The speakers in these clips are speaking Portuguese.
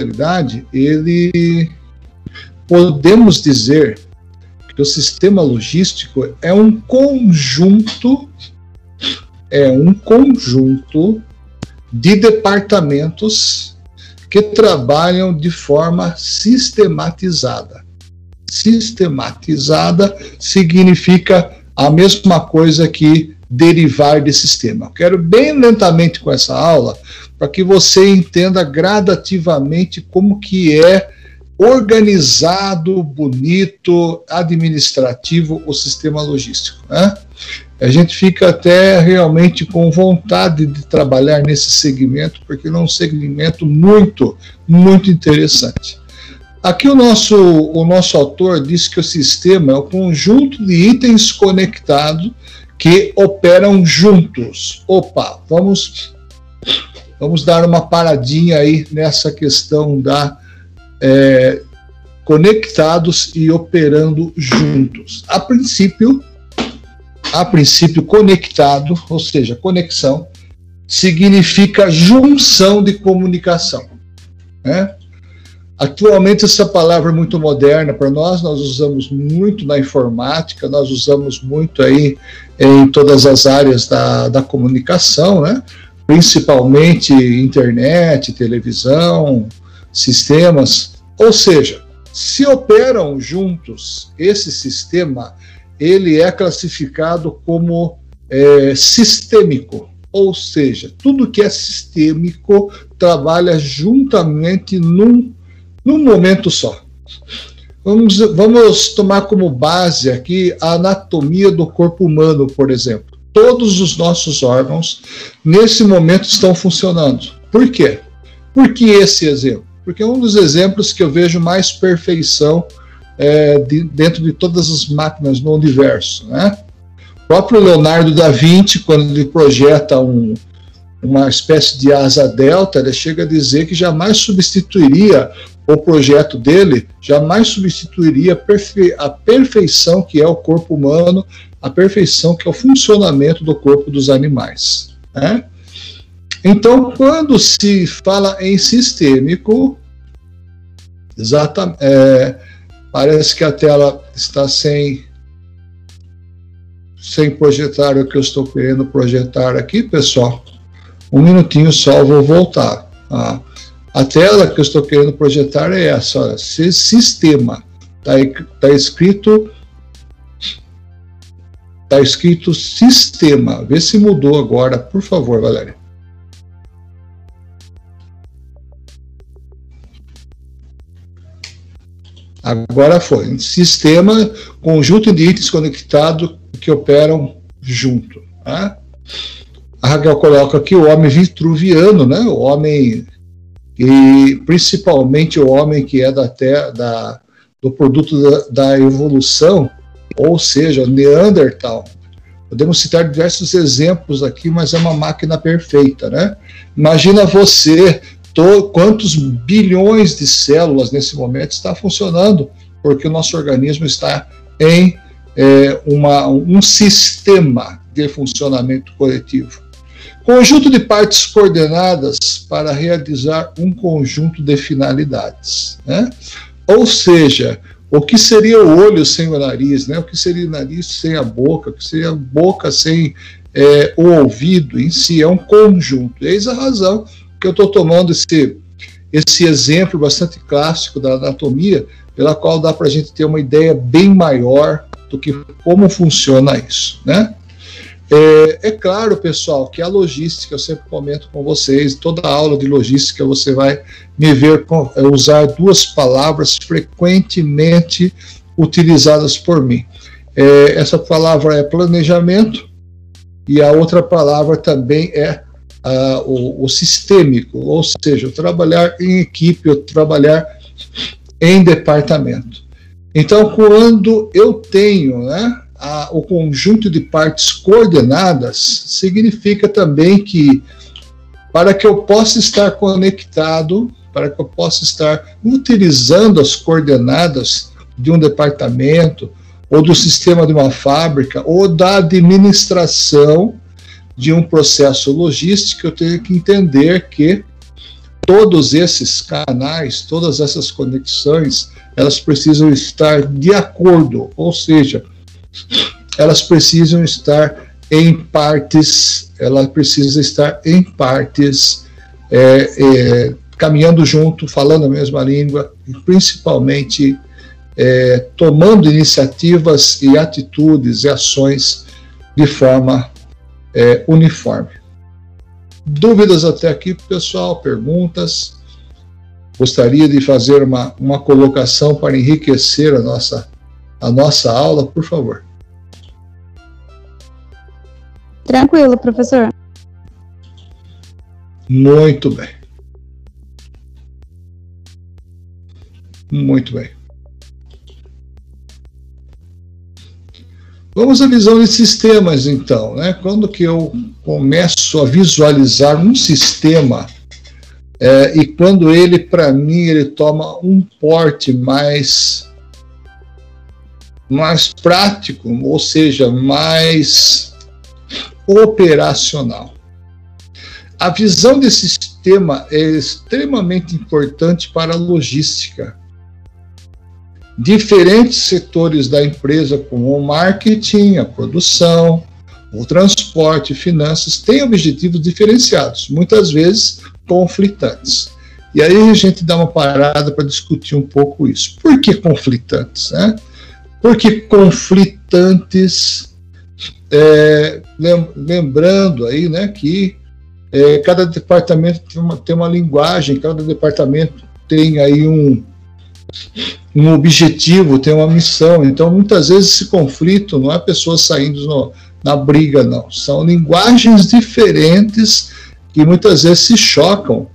realidade, ele podemos dizer que o sistema logístico é um conjunto é um conjunto de departamentos que trabalham de forma sistematizada. Sistematizada significa a mesma coisa que derivar de sistema. Eu quero bem lentamente com essa aula para que você entenda gradativamente como que é organizado, bonito, administrativo o sistema logístico. Né? A gente fica até realmente com vontade de trabalhar nesse segmento, porque é um segmento muito, muito interessante. Aqui o nosso, o nosso autor diz que o sistema é o conjunto de itens conectados que operam juntos. Opa, vamos, vamos dar uma paradinha aí nessa questão da é, conectados e operando juntos. A princípio, a princípio conectado, ou seja, conexão, significa junção de comunicação. Né? Atualmente essa palavra é muito moderna para nós, nós usamos muito na informática, nós usamos muito aí em todas as áreas da, da comunicação, né? Principalmente internet, televisão, sistemas, ou seja, se operam juntos, esse sistema ele é classificado como é, sistêmico, ou seja, tudo que é sistêmico trabalha juntamente num, num momento só. Vamos, vamos tomar como base aqui a anatomia do corpo humano, por exemplo. Todos os nossos órgãos, nesse momento, estão funcionando. Por quê? Por que esse exemplo? porque é um dos exemplos que eu vejo mais perfeição é, de, dentro de todas as máquinas no universo. Né? O próprio Leonardo da Vinci, quando ele projeta um, uma espécie de asa delta, ele chega a dizer que jamais substituiria o projeto dele, jamais substituiria perfe a perfeição que é o corpo humano, a perfeição que é o funcionamento do corpo dos animais. Né? Então, quando se fala em sistêmico, exatamente, é, parece que a tela está sem sem projetar o que eu estou querendo projetar aqui, pessoal. Um minutinho só, vou voltar. Tá? A tela que eu estou querendo projetar é essa, olha, sistema. Está tá escrito está escrito sistema. Vê se mudou agora, por favor, Valéria. Agora foi. Sistema, conjunto de itens conectados que operam junto. Né? A Raquel coloca aqui o homem vitruviano, né? o homem, e principalmente o homem que é da, terra, da do produto da, da evolução, ou seja, Neandertal. Podemos citar diversos exemplos aqui, mas é uma máquina perfeita, né? Imagina você to, quantos bilhões de células nesse momento está funcionando, porque o nosso organismo está em é, uma, um sistema de funcionamento coletivo. Conjunto de partes coordenadas para realizar um conjunto de finalidades. Né? Ou seja, o que seria o olho sem o nariz, né? o que seria o nariz sem a boca, o que seria a boca sem é, o ouvido em si, é um conjunto. Eis a razão que eu estou tomando esse, esse exemplo bastante clássico da anatomia, pela qual dá para a gente ter uma ideia bem maior do que como funciona isso, né? É, é, claro, pessoal, que a logística, eu sempre comento com vocês, toda aula de logística você vai me ver com, é, usar duas palavras frequentemente utilizadas por mim. É, essa palavra é planejamento e a outra palavra também é uh, o, o, sistêmico, ou seja, trabalhar em equipe, trabalhar em departamento. Então, quando eu tenho né, a, o conjunto de partes coordenadas, significa também que para que eu possa estar conectado, para que eu possa estar utilizando as coordenadas de um departamento, ou do sistema de uma fábrica, ou da administração de um processo logístico, eu tenho que entender que todos esses canais, todas essas conexões, elas precisam estar de acordo, ou seja, elas precisam estar em partes, ela precisa estar em partes é, é, caminhando junto, falando a mesma língua, e principalmente é, tomando iniciativas e atitudes e ações de forma é, uniforme. Dúvidas até aqui, pessoal? Perguntas? Gostaria de fazer uma, uma colocação para enriquecer a nossa, a nossa aula, por favor. Tranquilo, professor. Muito bem. Muito bem. Vamos à visão de sistemas, então. Né? Quando que eu começo a visualizar um sistema é, e quando ele, para mim, ele toma um porte mais mais prático, ou seja, mais operacional. A visão desse sistema é extremamente importante para a logística diferentes setores da empresa, como o marketing, a produção, o transporte, finanças, têm objetivos diferenciados, muitas vezes conflitantes. E aí a gente dá uma parada para discutir um pouco isso. Por que conflitantes? Né? Porque conflitantes, é, lembrando aí né, que é, cada departamento tem uma, tem uma linguagem, cada departamento tem aí um, um objetivo, tem uma missão. Então, muitas vezes, esse conflito não é pessoas saindo no, na briga, não. São linguagens diferentes que muitas vezes se chocam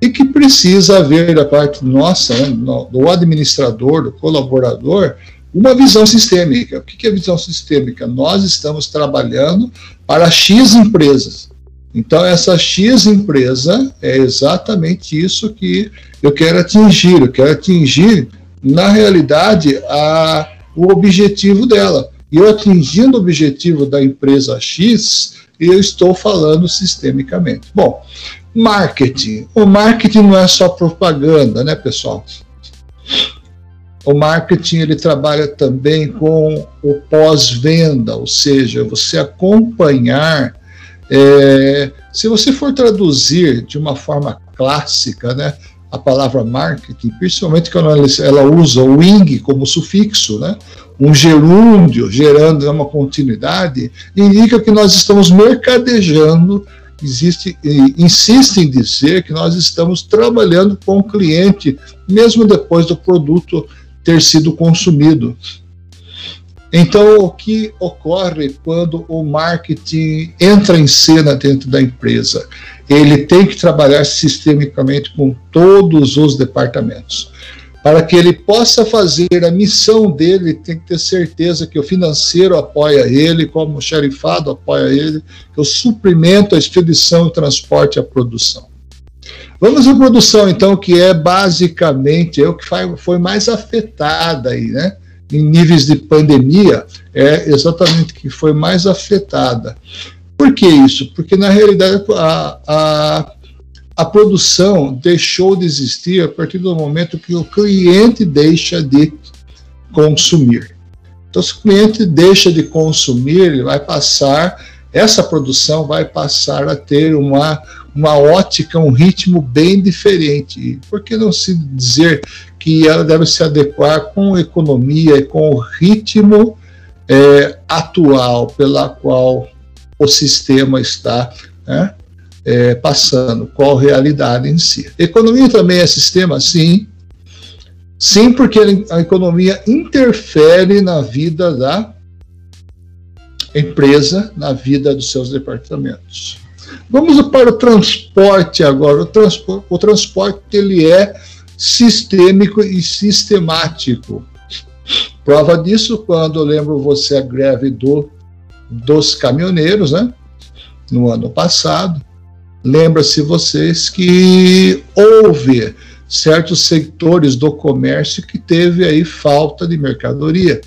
e que precisa haver da parte nossa, né, do administrador, do colaborador, uma visão sistêmica. O que é visão sistêmica? Nós estamos trabalhando para X empresas. Então, essa X empresa é exatamente isso que eu quero atingir. Eu quero atingir na realidade, a, o objetivo dela. E eu atingindo o objetivo da empresa X, eu estou falando sistemicamente. Bom, marketing. O marketing não é só propaganda, né, pessoal? O marketing ele trabalha também com o pós-venda, ou seja, você acompanhar. É, se você for traduzir de uma forma clássica, né, a palavra marketing, principalmente quando ela, usa o ing como sufixo, né? um gerúndio gerando uma continuidade, indica que nós estamos mercadejando, existe, insiste em dizer que nós estamos trabalhando com o cliente, mesmo depois do produto ter sido consumido. Então, o que ocorre quando o marketing entra em cena dentro da empresa? Ele tem que trabalhar sistemicamente com todos os departamentos. Para que ele possa fazer a missão dele, tem que ter certeza que o financeiro apoia ele, como o xerifado apoia ele, que o suprimento, a expedição, o transporte e a produção. Vamos à produção, então, que é basicamente é o que foi mais afetada aí, né? em níveis de pandemia é exatamente que foi mais afetada. Por que isso? Porque, na realidade, a, a, a produção deixou de existir a partir do momento que o cliente deixa de consumir. Então, se o cliente deixa de consumir, ele vai passar, essa produção vai passar a ter uma, uma ótica, um ritmo bem diferente. Por que não se dizer que ela deve se adequar com a economia e com o ritmo é, atual pela qual o sistema está né, é, passando, qual realidade em si. Economia também é sistema, sim. Sim, porque a economia interfere na vida da empresa, na vida dos seus departamentos. Vamos para o transporte agora. O transporte, o transporte ele é sistêmico e sistemático. Prova disso quando eu lembro você a greve do, dos caminhoneiros, né? No ano passado. Lembra-se vocês que houve certos setores do comércio que teve aí falta de mercadoria,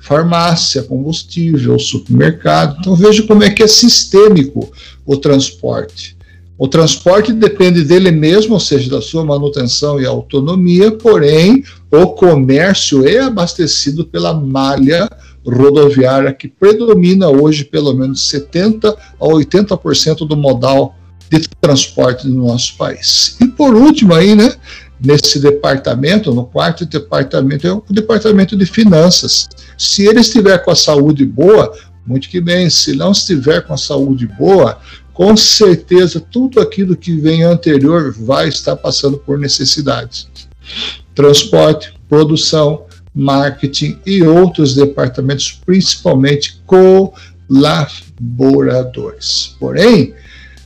farmácia, combustível, supermercado. Então veja como é que é sistêmico o transporte. O transporte depende dele mesmo, ou seja, da sua manutenção e autonomia, porém, o comércio é abastecido pela malha rodoviária que predomina hoje pelo menos 70 a 80% do modal de transporte no nosso país. E por último aí, né, nesse departamento, no quarto departamento é o departamento de finanças. Se ele estiver com a saúde boa, muito que bem. Se não estiver com a saúde boa, com certeza tudo aquilo que vem anterior vai estar passando por necessidades. Transporte, produção, marketing e outros departamentos, principalmente colaboradores. Porém,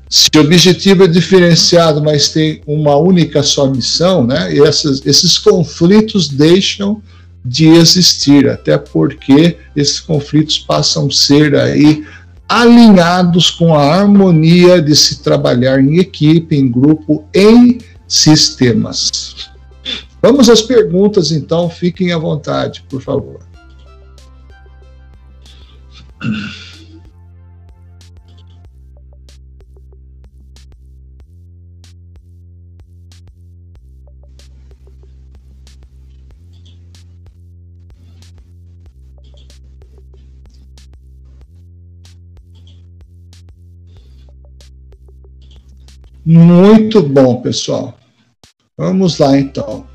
se o objetivo é diferenciado, mas tem uma única só missão, né, essas, esses conflitos deixam de existir, até porque esses conflitos passam a ser aí alinhados com a harmonia de se trabalhar em equipe, em grupo, em sistemas. Vamos às perguntas, então, fiquem à vontade, por favor. Muito bom, pessoal. Vamos lá, então.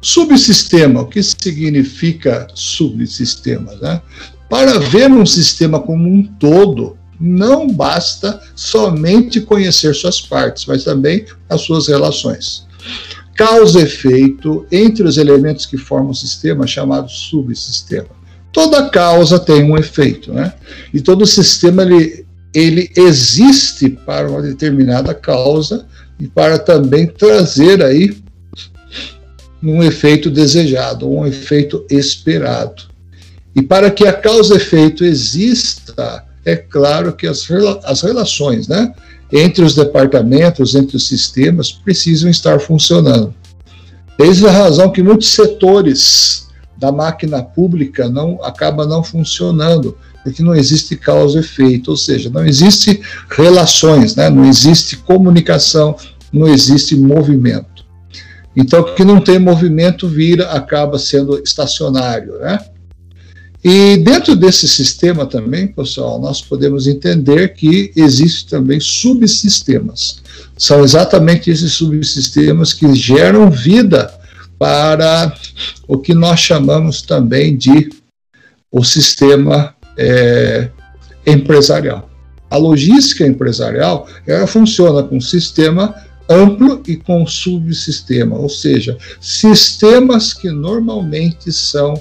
Subsistema, o que significa subsistema? Né? Para ver um sistema como um todo, não basta somente conhecer suas partes, mas também as suas relações. Causa e efeito entre os elementos que formam o sistema, chamado subsistema. Toda causa tem um efeito, né? E todo sistema ele ele existe para uma determinada causa e para também trazer aí um efeito desejado, um efeito esperado. E para que a causa-efeito exista, é claro que as, as relações né, entre os departamentos, entre os sistemas, precisam estar funcionando. Eis a razão que muitos setores da máquina pública não acaba não funcionando, porque não existe causa e efeito, ou seja, não existe relações, né? não existe comunicação, não existe movimento. Então, o que não tem movimento vira, acaba sendo estacionário, né? E dentro desse sistema também, pessoal, nós podemos entender que existem também subsistemas. São exatamente esses subsistemas que geram vida para o que nós chamamos também de o sistema é, empresarial. A logística empresarial ela funciona com sistema amplo e com subsistema, ou seja, sistemas que normalmente são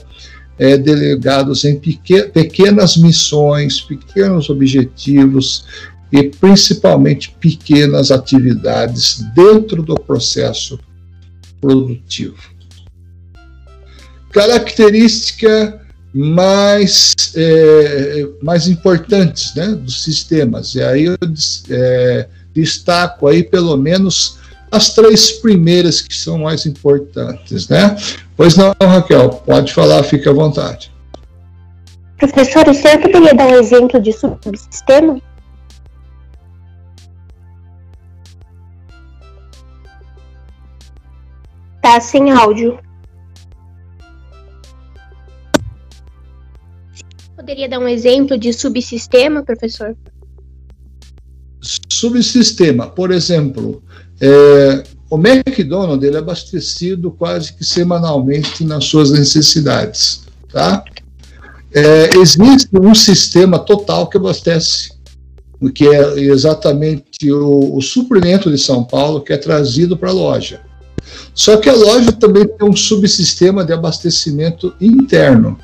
é, delegados em pequenas missões, pequenos objetivos e principalmente pequenas atividades dentro do processo produtivo. Característica mais, é, mais importantes né, dos sistemas. E aí eu é, destaco aí pelo menos as três primeiras que são mais importantes, né? Pois não, Raquel, pode falar, fique à vontade. Professor, o senhor poderia dar um exemplo de subsistema? Tá sem áudio. Poderia dar um exemplo de subsistema, professor? Subsistema, por exemplo, é, o McDonald's ele é abastecido quase que semanalmente nas suas necessidades, tá? É, existe um sistema total que abastece, que é exatamente o, o suprimento de São Paulo que é trazido para a loja. Só que a loja também tem um subsistema de abastecimento interno.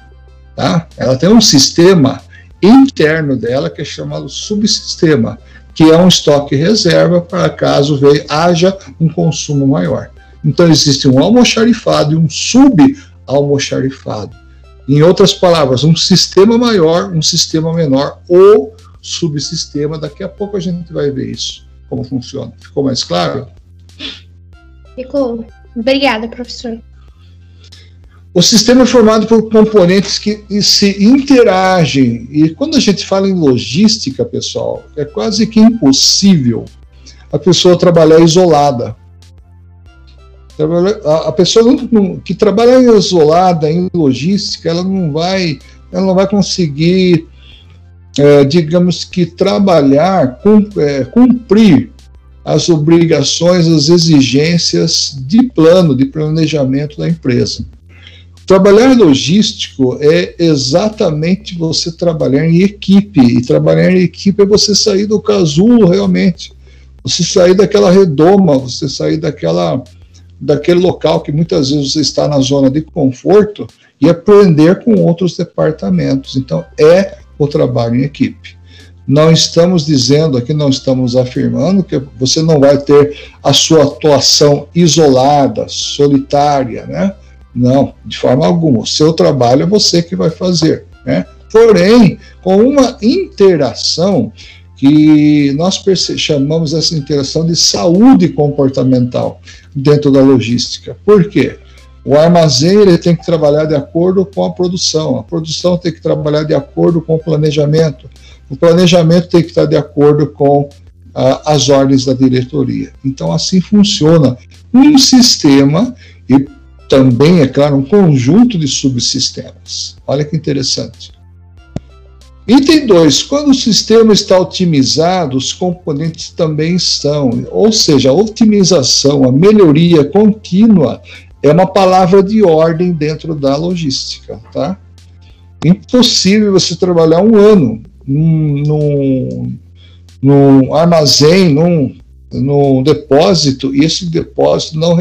Tá? Ela tem um sistema interno dela que é chamado subsistema, que é um estoque reserva para caso veja, haja um consumo maior. Então existe um almoxarifado e um subalmoxarifado. Em outras palavras, um sistema maior, um sistema menor ou subsistema. Daqui a pouco a gente vai ver isso, como funciona. Ficou mais claro? Ficou. Obrigada, professor. O sistema é formado por componentes que se interagem. E quando a gente fala em logística, pessoal, é quase que impossível a pessoa trabalhar isolada. A pessoa que trabalha isolada em logística, ela não vai, ela não vai conseguir, é, digamos que trabalhar, é, cumprir as obrigações, as exigências de plano, de planejamento da empresa. Trabalhar logístico é exatamente você trabalhar em equipe, e trabalhar em equipe é você sair do casulo realmente, você sair daquela redoma, você sair daquela, daquele local que muitas vezes você está na zona de conforto e aprender com outros departamentos. Então, é o trabalho em equipe. Não estamos dizendo aqui, não estamos afirmando que você não vai ter a sua atuação isolada, solitária, né? Não, de forma alguma. O seu trabalho é você que vai fazer, né? Porém, com uma interação que nós chamamos essa interação de saúde comportamental dentro da logística. Por quê? O armazém ele tem que trabalhar de acordo com a produção, a produção tem que trabalhar de acordo com o planejamento, o planejamento tem que estar de acordo com ah, as ordens da diretoria. Então, assim funciona um sistema e também, é claro, um conjunto de subsistemas. Olha que interessante. Item 2. Quando o sistema está otimizado, os componentes também estão. Ou seja, a otimização, a melhoria contínua é uma palavra de ordem dentro da logística. Tá? Impossível você trabalhar um ano num, num, armazém, num, num depósito, e esse depósito não,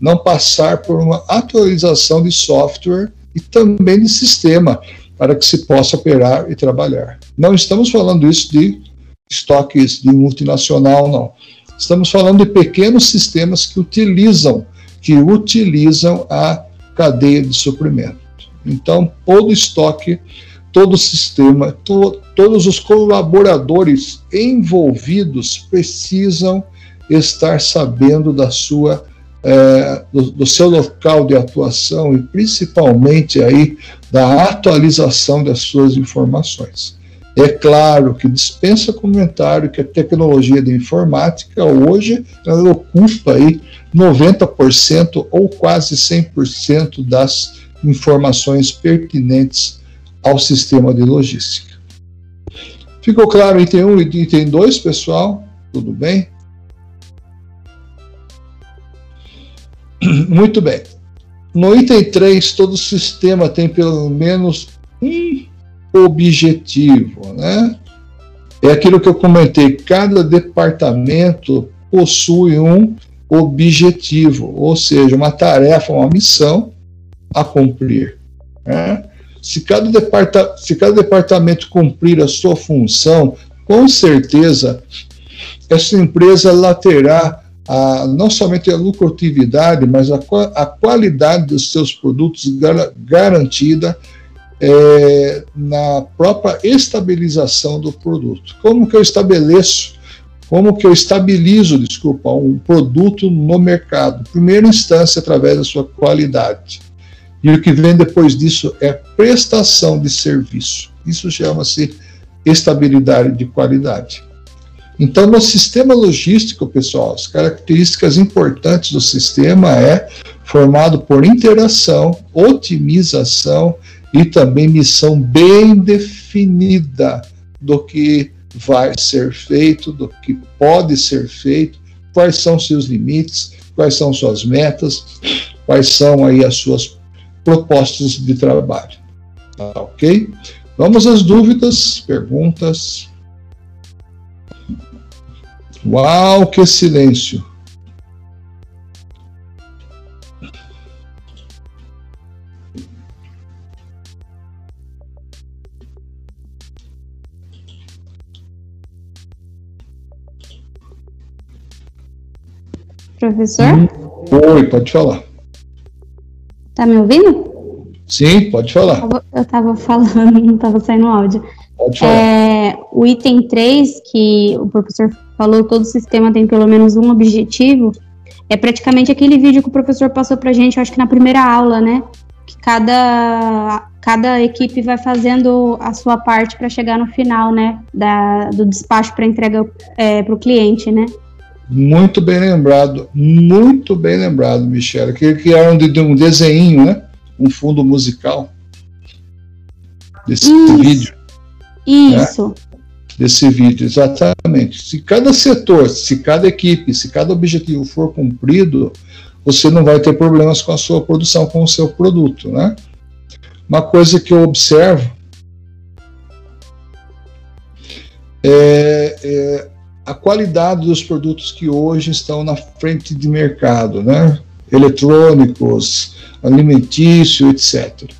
não passar por uma atualização de software e também de sistema para que se possa operar e trabalhar. Não estamos falando isso de estoques de multinacional, não. Estamos falando de pequenos sistemas que utilizam, que utilizam a cadeia de suprimento. Então, todo estoque todo o sistema, to, todos os colaboradores envolvidos precisam estar sabendo da sua é, do, do, seu local de atuação e principalmente aí da atualização das suas informações. É claro que dispensa comentário que a tecnologia da informática hoje ela ocupa aí 90% ou quase 100% das informações pertinentes ao sistema de logística. Ficou claro item 1 e item 2, pessoal? Tudo bem? Muito bem. No item 3, todo sistema tem pelo menos um objetivo, né? É aquilo que eu comentei, cada departamento possui um objetivo, ou seja, uma tarefa, uma missão a cumprir. Né? Se cada, departa, se cada departamento cumprir a sua função, com certeza essa empresa ela terá a, não somente a lucratividade, mas a, a qualidade dos seus produtos gar, garantida é, na própria estabilização do produto. Como que eu estabeleço, como que eu estabilizo, desculpa, um produto no mercado? Primeira instância, através da sua qualidade. E o que vem depois disso é prestação de serviço. Isso chama-se estabilidade de qualidade. Então, no sistema logístico, pessoal, as características importantes do sistema é formado por interação, otimização e também missão bem definida do que vai ser feito, do que pode ser feito, quais são seus limites, quais são suas metas, quais são aí as suas propostas de trabalho. Tá ok? Vamos às dúvidas, perguntas. Uau, que silêncio! Professor? Oi, pode falar. Tá me ouvindo? Sim, pode falar. Eu estava falando, não estava saindo áudio. Pode falar. É, o item 3, que o professor falou, todo sistema tem pelo menos um objetivo, é praticamente aquele vídeo que o professor passou para gente, acho que na primeira aula, né? Que cada, cada equipe vai fazendo a sua parte para chegar no final, né? Da, do despacho para entrega é, para o cliente, né? Muito bem lembrado, muito bem lembrado, Michele. Que criaram de um desenho, né? Um fundo musical desse Isso. vídeo. Isso. Né? Desse vídeo, exatamente. Se cada setor, se cada equipe, se cada objetivo for cumprido, você não vai ter problemas com a sua produção, com o seu produto, né? Uma coisa que eu observo é, é a qualidade dos produtos que hoje estão na frente de mercado, né? eletrônicos, alimentício, etc.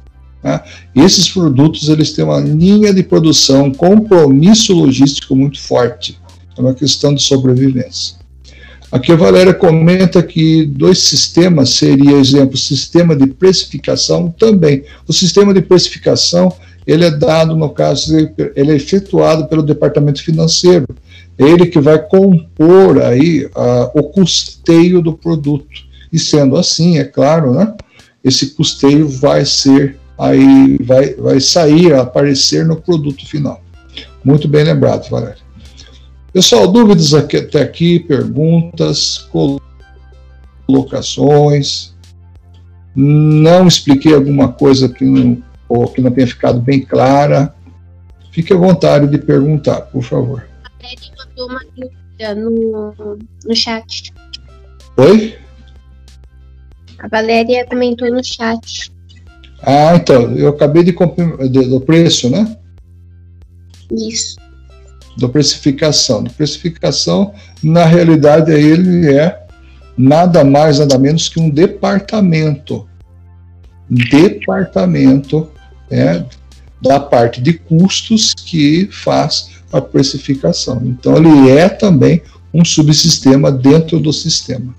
Né? Esses produtos eles têm uma linha de produção, compromisso logístico muito forte. É uma questão de sobrevivência. Aqui a Valéria comenta que dois sistemas seria, exemplo, sistema de precificação também. O sistema de precificação ele é dado, no caso, ele é efetuado pelo departamento financeiro. Ele que vai compor aí o custeio do produto. E sendo assim, é claro, né, esse custeio vai ser aí, vai, vai sair, aparecer no produto final. Muito bem lembrado, Valéria. Pessoal, dúvidas aqui, até aqui, perguntas, colocações. Não expliquei alguma coisa que não ou que não tenha ficado bem clara, fique à vontade de perguntar, por favor. Mandou uma dúvida no, no chat. Oi? A Valéria comentou no chat. Ah, então, eu acabei de, de do preço, né? Isso. Do precificação. Do precificação, na realidade, ele é nada mais, nada menos que um departamento. Departamento é, da parte de custos que faz a precificação. Então, ele é também um subsistema dentro do sistema.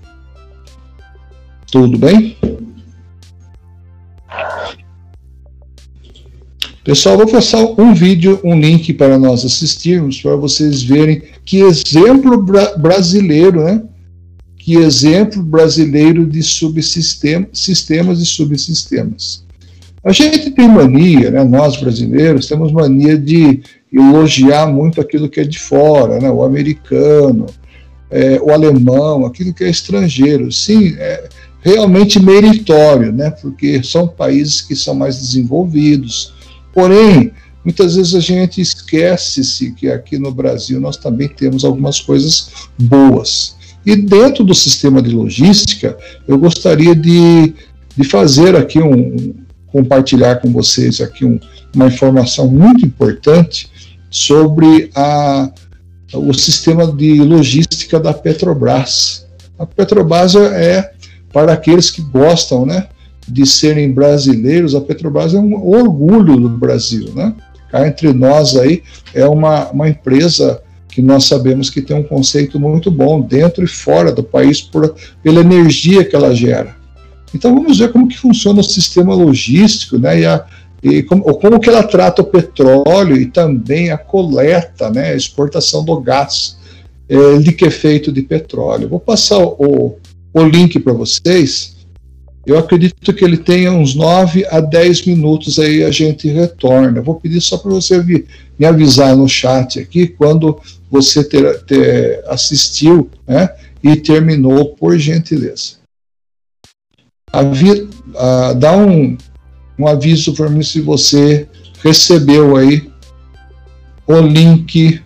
Tudo bem? Pessoal, vou passar um vídeo, um link para nós assistirmos, para vocês verem que exemplo bra brasileiro, né? Que exemplo brasileiro de subsistemas sistemas e subsistemas. A gente tem mania, né, nós brasileiros temos mania de elogiar muito aquilo que é de fora, né, o americano, é, o alemão, aquilo que é estrangeiro. Sim, é realmente meritório, né, porque são países que são mais desenvolvidos. Porém, muitas vezes a gente esquece-se que aqui no Brasil nós também temos algumas coisas boas. E dentro do sistema de logística, eu gostaria de, de fazer aqui um, compartilhar com vocês aqui um, uma informação muito importante sobre a, o sistema de logística da Petrobras. A Petrobras é para aqueles que gostam, né, de serem brasileiros. A Petrobras é um orgulho do Brasil, né? Cá entre nós aí é uma, uma empresa que nós sabemos que tem um conceito muito bom dentro e fora do país por, pela energia que ela gera. Então vamos ver como que funciona o sistema logístico, né, e, a, e como, como, que ela trata o petróleo e também a coleta, né, a exportação do gás que é feito de petróleo. Vou passar o, o link para vocês. Eu acredito que ele tenha uns 9 a 10 minutos aí a gente retorna. Vou pedir só para você vir, me avisar no chat aqui quando você ter, ter assistiu né, e terminou, por gentileza avi, uh, dá um, um aviso para mim se você recebeu aí o link.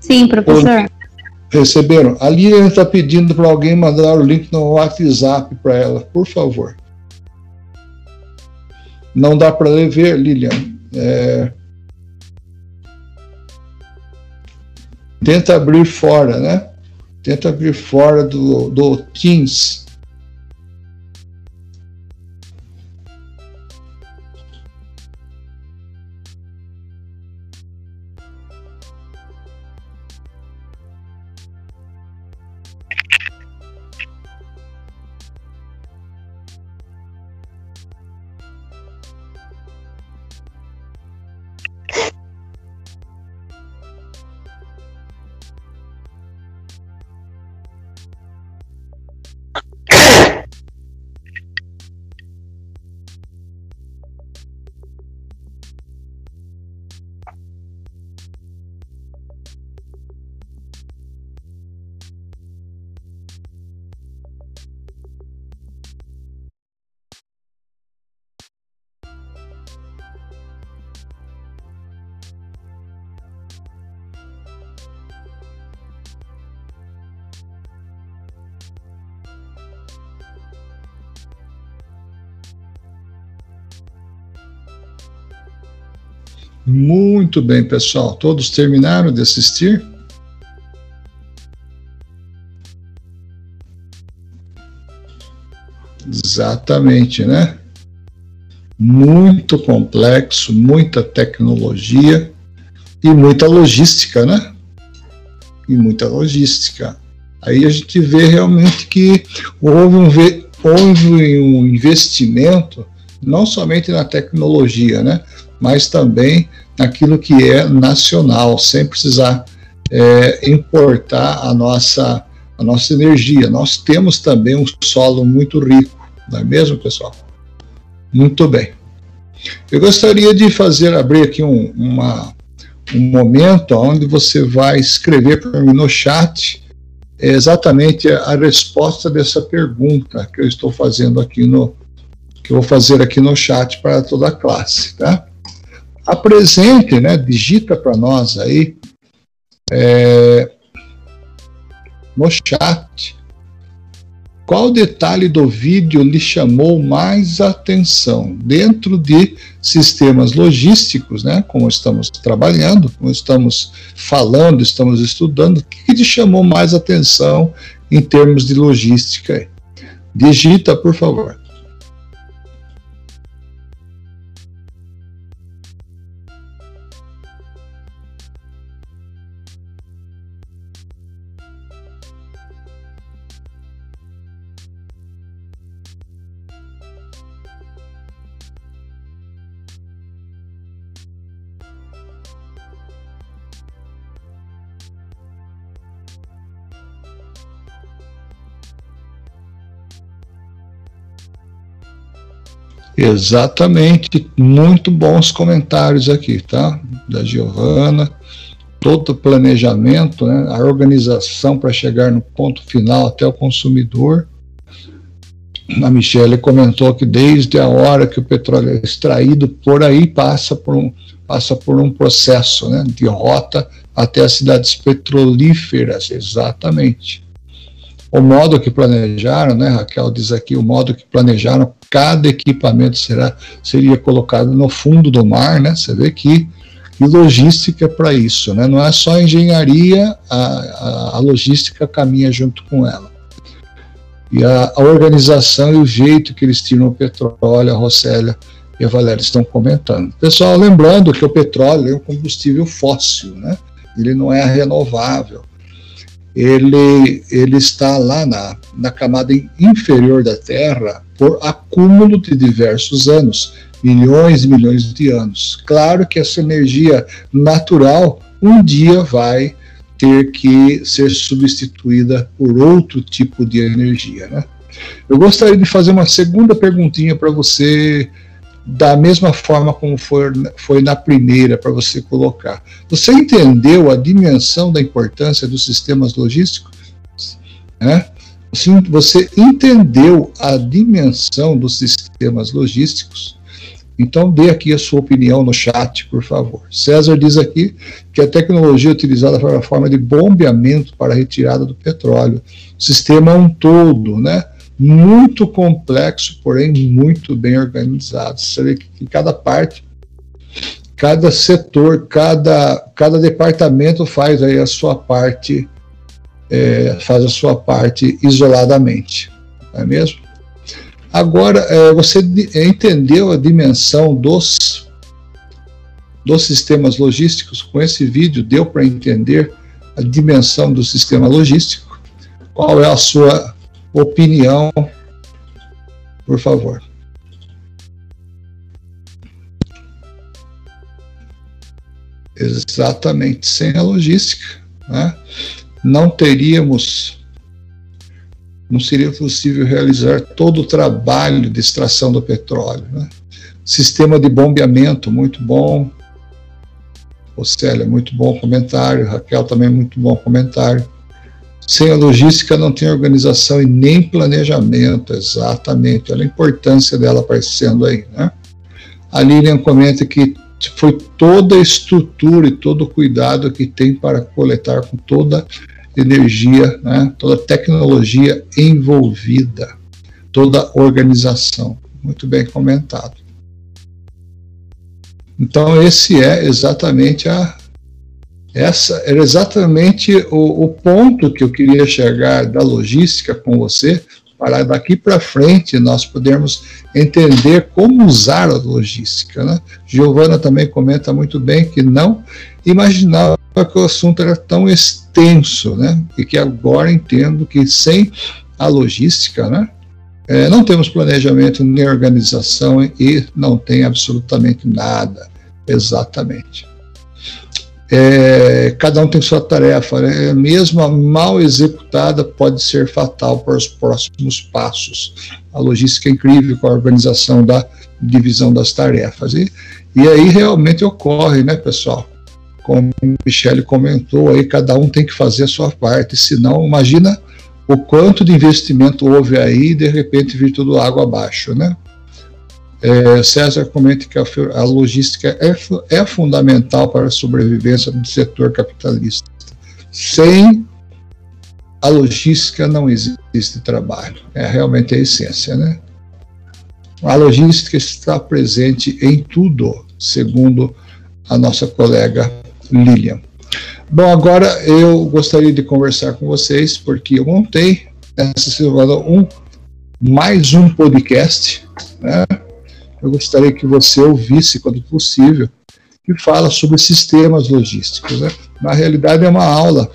Sim, professor. Receberam? A Lilian está pedindo para alguém mandar o link no WhatsApp para ela, por favor. Não dá para ver, Lilian. É... Tenta abrir fora, né? Tenta vir fora do, do Teams Muito bem, pessoal. Todos terminaram de assistir? Exatamente, né? Muito complexo, muita tecnologia e muita logística, né? E muita logística. Aí a gente vê realmente que houve um, houve um investimento não somente na tecnologia, né? Mas também naquilo que é nacional, sem precisar é, importar a nossa a nossa energia. Nós temos também um solo muito rico, não é mesmo, pessoal? Muito bem. Eu gostaria de fazer, abrir aqui um, uma, um momento onde você vai escrever para mim no chat exatamente a resposta dessa pergunta que eu estou fazendo aqui no que eu vou fazer aqui no chat para toda a classe, tá? Apresente, né? Digita para nós aí é, no chat. Qual detalhe do vídeo lhe chamou mais atenção dentro de sistemas logísticos, né? Como estamos trabalhando, como estamos falando, estamos estudando, o que lhe chamou mais atenção em termos de logística? Digita, por favor. Exatamente, muito bons comentários aqui, tá? Da Giovana, todo o planejamento, né? a organização para chegar no ponto final até o consumidor. A Michelle comentou que desde a hora que o petróleo é extraído, por aí passa por um, passa por um processo né, de rota até as cidades petrolíferas, exatamente o modo que planejaram, né, Raquel diz aqui, o modo que planejaram, cada equipamento será, seria colocado no fundo do mar, né, você vê que, que logística para isso, né, não é só engenharia, a, a, a, logística caminha junto com ela. E a, a, organização e o jeito que eles tiram o petróleo, a Rossélia e a Valéria estão comentando. Pessoal, lembrando que o petróleo é um combustível fóssil, né, ele não é renovável ele, ele está lá na, na camada inferior da Terra por acúmulo de diversos anos, milhões e milhões de anos. Claro que essa energia natural um dia vai ter que ser substituída por outro tipo de energia. Né? Eu gostaria de fazer uma segunda perguntinha para você, da mesma forma como foi, foi na primeira para você colocar. Você entendeu a dimensão da importância dos sistemas logísticos? Né? Você entendeu a dimensão dos sistemas logísticos? Então dê aqui a sua opinião no chat, por favor. César diz aqui que a tecnologia utilizada para a forma de bombeamento para a retirada do petróleo. O sistema é um todo, né? Muito complexo, porém muito bem organizado. Você vê que cada parte, cada setor, cada, cada departamento faz aí a sua parte, é, faz a sua parte isoladamente, não é mesmo? Agora, é, você entendeu a dimensão dos, dos sistemas logísticos? Com esse vídeo, deu para entender a dimensão do sistema logístico? Qual é a sua opinião, por favor. Exatamente, sem a logística, né? não teríamos, não seria possível realizar todo o trabalho de extração do petróleo. Né? Sistema de bombeamento, muito bom. Océlia, muito bom comentário. Raquel, também muito bom comentário. Sem a logística não tem organização e nem planejamento, exatamente. Olha a importância dela aparecendo aí, né? A Lilian comenta que foi toda a estrutura e todo o cuidado que tem para coletar com toda energia, né? toda tecnologia envolvida, toda organização. Muito bem comentado. Então esse é exatamente a essa era exatamente o, o ponto que eu queria chegar da logística com você, para daqui para frente nós podermos entender como usar a logística. Né? Giovana também comenta muito bem que não imaginava que o assunto era tão extenso, né? e que agora entendo que sem a logística, né? É, não temos planejamento nem organização e não tem absolutamente nada, exatamente. É, cada um tem sua tarefa, né? mesmo a mal executada pode ser fatal para os próximos passos. A logística é incrível com a organização da divisão das tarefas. E, e aí realmente ocorre, né, pessoal? Como o Michele comentou, aí cada um tem que fazer a sua parte, senão, imagina o quanto de investimento houve aí e de repente vir tudo água abaixo, né? É, César comenta que a, a logística é, é, fundamental para a sobrevivência do setor capitalista. Sem a logística não existe trabalho. É realmente a essência, né? A logística está presente em tudo, segundo a nossa colega Lilian. Bom, agora eu gostaria de conversar com vocês, porque eu montei essa semana um, mais um podcast, né? Eu gostaria que você ouvisse, quando possível, que fala sobre sistemas logísticos. Né? Na realidade, é uma aula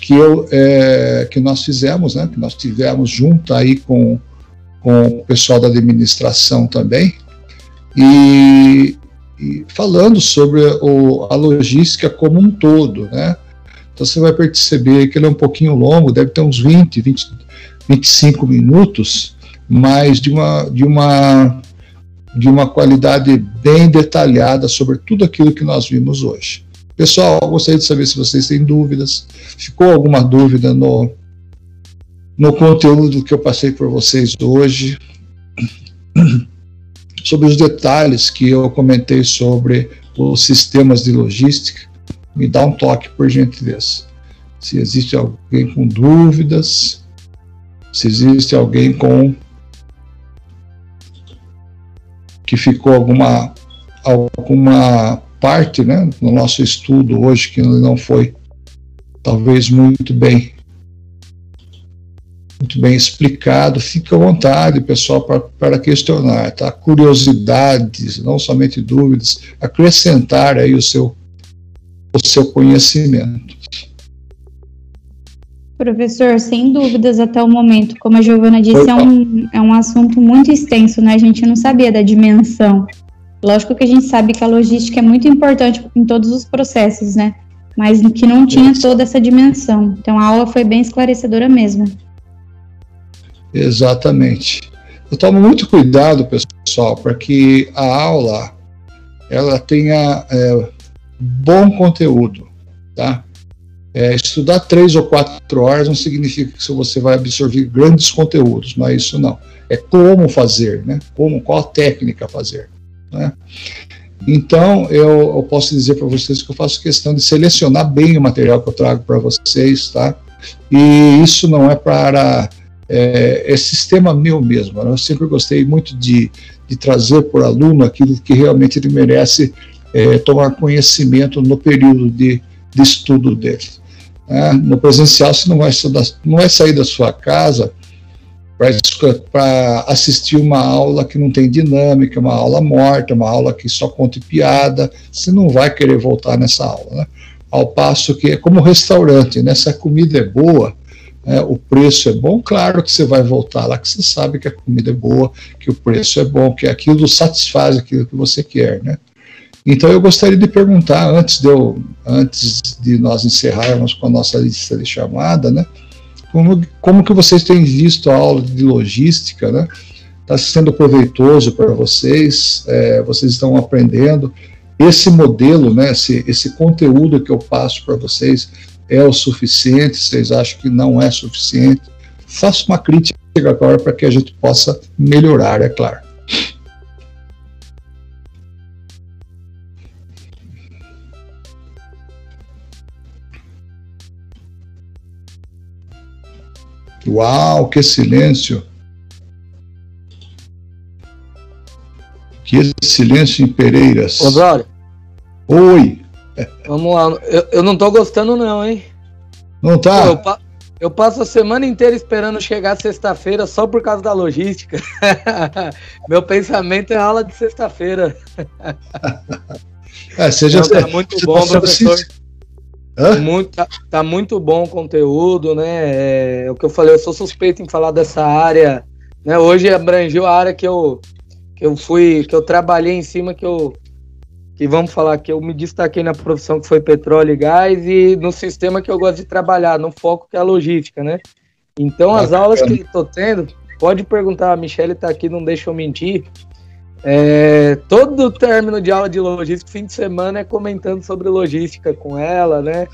que, eu, é, que nós fizemos, né? que nós tivemos junto aí com, com o pessoal da administração também, e e falando sobre o, a logística como um todo, né? Então você vai perceber que ele é um pouquinho longo, deve ter uns 20, 20 25 minutos, mas de uma, de uma, de uma qualidade bem detalhada sobre tudo aquilo que nós vimos hoje. Pessoal, gostaria de saber se vocês têm dúvidas. Ficou alguma dúvida no, no conteúdo que eu passei por vocês hoje? sobre os detalhes que eu comentei sobre os sistemas de logística, me dá um toque, por gentileza. Se existe alguém com dúvidas, se existe alguém com que ficou alguma alguma parte, né, no nosso estudo hoje que não foi talvez muito bem muito bem explicado. Fique à vontade, pessoal, para questionar, tá? Curiosidades, não somente dúvidas, acrescentar aí o seu, o seu conhecimento. Professor, sem dúvidas até o momento, como a Giovana disse, é um, é um assunto muito extenso, né? A gente não sabia da dimensão. Lógico que a gente sabe que a logística é muito importante em todos os processos, né? Mas que não tinha toda essa dimensão. Então a aula foi bem esclarecedora mesmo. Exatamente. Eu tomo muito cuidado, pessoal, para que a aula ela tenha é, bom conteúdo, tá? É, estudar três ou quatro horas não significa que você vai absorver grandes conteúdos, não é isso não. É como fazer, né? Como, qual técnica fazer, né? Então, eu, eu posso dizer para vocês que eu faço questão de selecionar bem o material que eu trago para vocês, tá? E isso não é para é, é sistema meu mesmo. Né? Eu sempre gostei muito de, de trazer para o aluno aquilo que realmente ele merece é, tomar conhecimento no período de, de estudo dele. Né? No presencial, você não vai, não vai sair da sua casa para assistir uma aula que não tem dinâmica, uma aula morta, uma aula que só conta piada, você não vai querer voltar nessa aula. Né? Ao passo que é como restaurante, né? se a comida é boa, é, o preço é bom, claro que você vai voltar lá, que você sabe que a comida é boa, que o preço é bom, que aquilo satisfaz aquilo que você quer, né? Então eu gostaria de perguntar, antes de, eu, antes de nós encerrarmos com a nossa lista de chamada, né? Como, como que vocês têm visto a aula de logística, né? Está sendo proveitoso para vocês? É, vocês estão aprendendo? Esse modelo, né? Esse, esse conteúdo que eu passo para vocês é o suficiente, vocês acham que não é suficiente, faça uma crítica agora para que a gente possa melhorar, é claro. Uau, que silêncio! Que silêncio em Pereiras. Osório. Oi. Vamos lá. Eu, eu não tô gostando, não, hein? Não tá? Pô, eu, pa- eu passo a semana inteira esperando chegar sexta-feira só por causa da logística. Meu pensamento é aula de sexta-feira. É, seja, Não, tá muito você bom, professor. sin- Hã? Muito, tá, tá muito bom o conteúdo, né? É, o que eu falei, eu sou suspeito em falar dessa área. Né? Hoje abrangeu a área que eu, que eu fui, que eu trabalhei em cima, que eu. Que vamos falar que eu me destaquei na profissão que foi petróleo e gás e no sistema que eu gosto de trabalhar, no foco que é a logística, né? Então as aulas que estou tendo, pode perguntar, a Michelle está aqui, não deixa eu mentir. É, todo término de aula de logística, fim de semana, é comentando sobre logística com ela, né?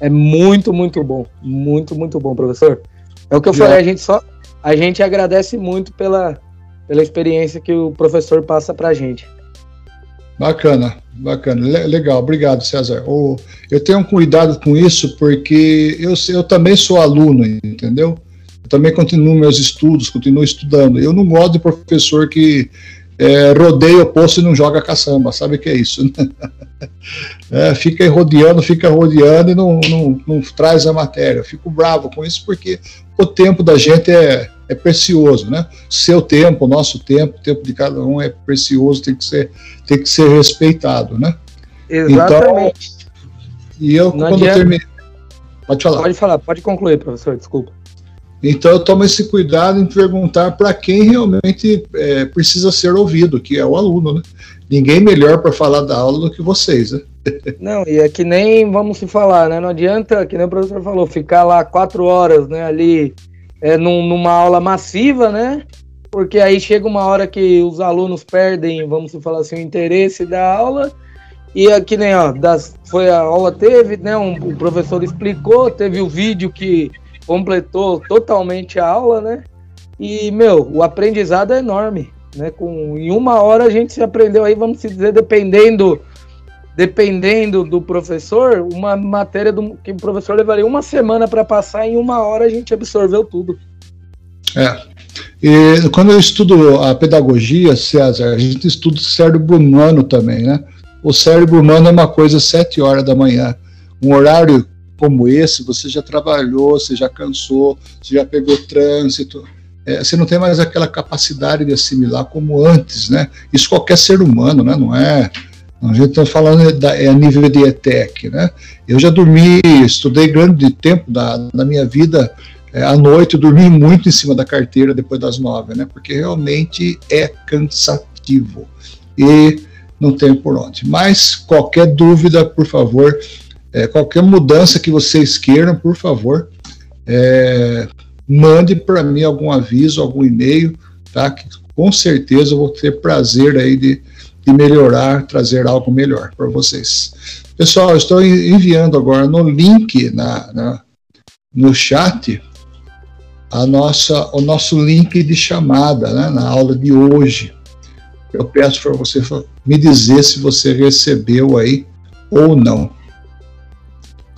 É muito, muito bom. Muito, muito bom, professor. É o que eu Já. falei, a gente só. A gente agradece muito pela, pela experiência que o professor passa pra gente. Bacana, bacana. Le- legal, obrigado, César. O- eu tenho um cuidado com isso porque eu, eu também sou aluno, entendeu? Eu também continuo meus estudos, continuo estudando. Eu não gosto de professor que é, rodeia o poço e não joga caçamba, sabe o que é isso? né? É, fica aí rodeando, fica rodeando e não, não, não traz a matéria. Eu fico bravo com isso porque o tempo da gente é, é precioso, né? Seu tempo, nosso tempo, o tempo de cada um é precioso, tem que ser, tem que ser respeitado, né? Exatamente. E eu, Não quando eu adianta. terminei. Pode falar. Pode falar, pode concluir, professor, desculpa. Então eu tomo esse cuidado em perguntar para quem realmente é, precisa ser ouvido, que é o aluno, né? Ninguém melhor para falar da aula do que vocês, né? Não, e é que nem vamos se falar, né? Não adianta, que nem o professor falou, ficar lá quatro horas, né, ali é, num- numa aula massiva, né? Porque aí chega uma hora que os alunos perdem, vamos se falar assim, o interesse da aula. E aqui nem, ó, das, foi a aula teve, né? Um, o professor explicou, teve o vídeo que completou totalmente a aula, né? E, meu, o aprendizado é enorme, né? Com, em uma hora a gente se aprendeu aí, vamos dizer, dependendo dependendo do professor, uma matéria do, que o professor levaria uma semana para passar, em uma hora a gente absorveu tudo. É. E quando eu estudo a pedagogia, César, a gente estuda o cérebro humano também, né? O cérebro humano é uma coisa sete horas da manhã. Um horário como esse, você já trabalhou, você já cansou, você já pegou trânsito. É, você não tem mais aquela capacidade de assimilar como antes, né? Isso qualquer ser humano, né? Não é. A gente está falando da, é a nível de ETEC, né? Eu já dormi, estudei grande tempo da, da minha vida é, à noite, eu dormi muito em cima da carteira depois das nove, né? Porque realmente é cansativo e não tem por onde. Mas qualquer dúvida, por favor, é, qualquer mudança que vocês queiram, por favor, é, mande para mim algum aviso, algum e-mail, tá? Que com certeza eu vou ter prazer aí de, de melhorar, trazer algo melhor para vocês. Pessoal, estou enviando agora no link na, na no chat a nossa, o nosso link de chamada né, na aula de hoje. Eu peço para você me dizer se você recebeu aí ou não.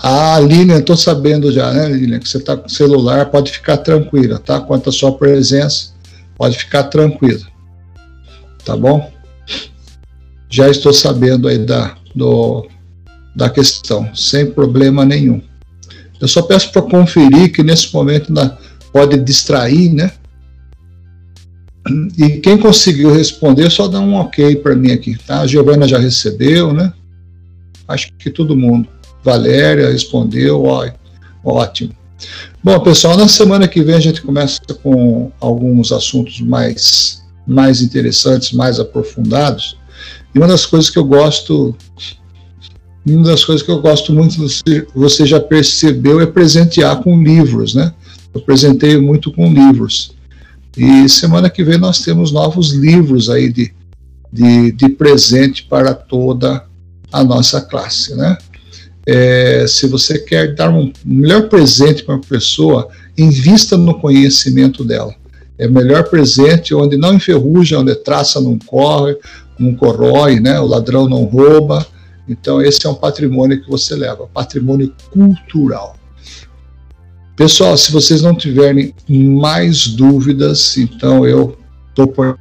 Ah, Lilian, estou sabendo já, né, Lilian, que você está com celular, pode ficar tranquila, tá? Quanto à sua presença, pode ficar tranquila. Tá bom? Já estou sabendo aí da, do, da questão, sem problema nenhum. Eu só peço para conferir que nesse momento na, pode distrair, né? E quem conseguiu responder, só dá um ok para mim aqui, tá? A Giovana já recebeu, né? Acho que todo mundo. Valéria respondeu, ó, ótimo. Bom, pessoal, na semana que vem a gente começa com alguns assuntos mais, mais interessantes, mais aprofundados. E uma das coisas que eu gosto, uma das coisas que eu gosto muito, você, já percebeu, é presentear com livros, né? Eu presenteio muito com livros. E semana que vem nós temos novos livros aí de, de, de presente para toda a nossa classe, né? É, se você quer dar um melhor presente para uma pessoa, invista no conhecimento dela. É o melhor presente onde não enferruja, onde traça não corre, não corrói, né? O ladrão não rouba. Então esse é um patrimônio que você leva, patrimônio cultural. Pessoal, se vocês não tiverem mais dúvidas, então eu estou por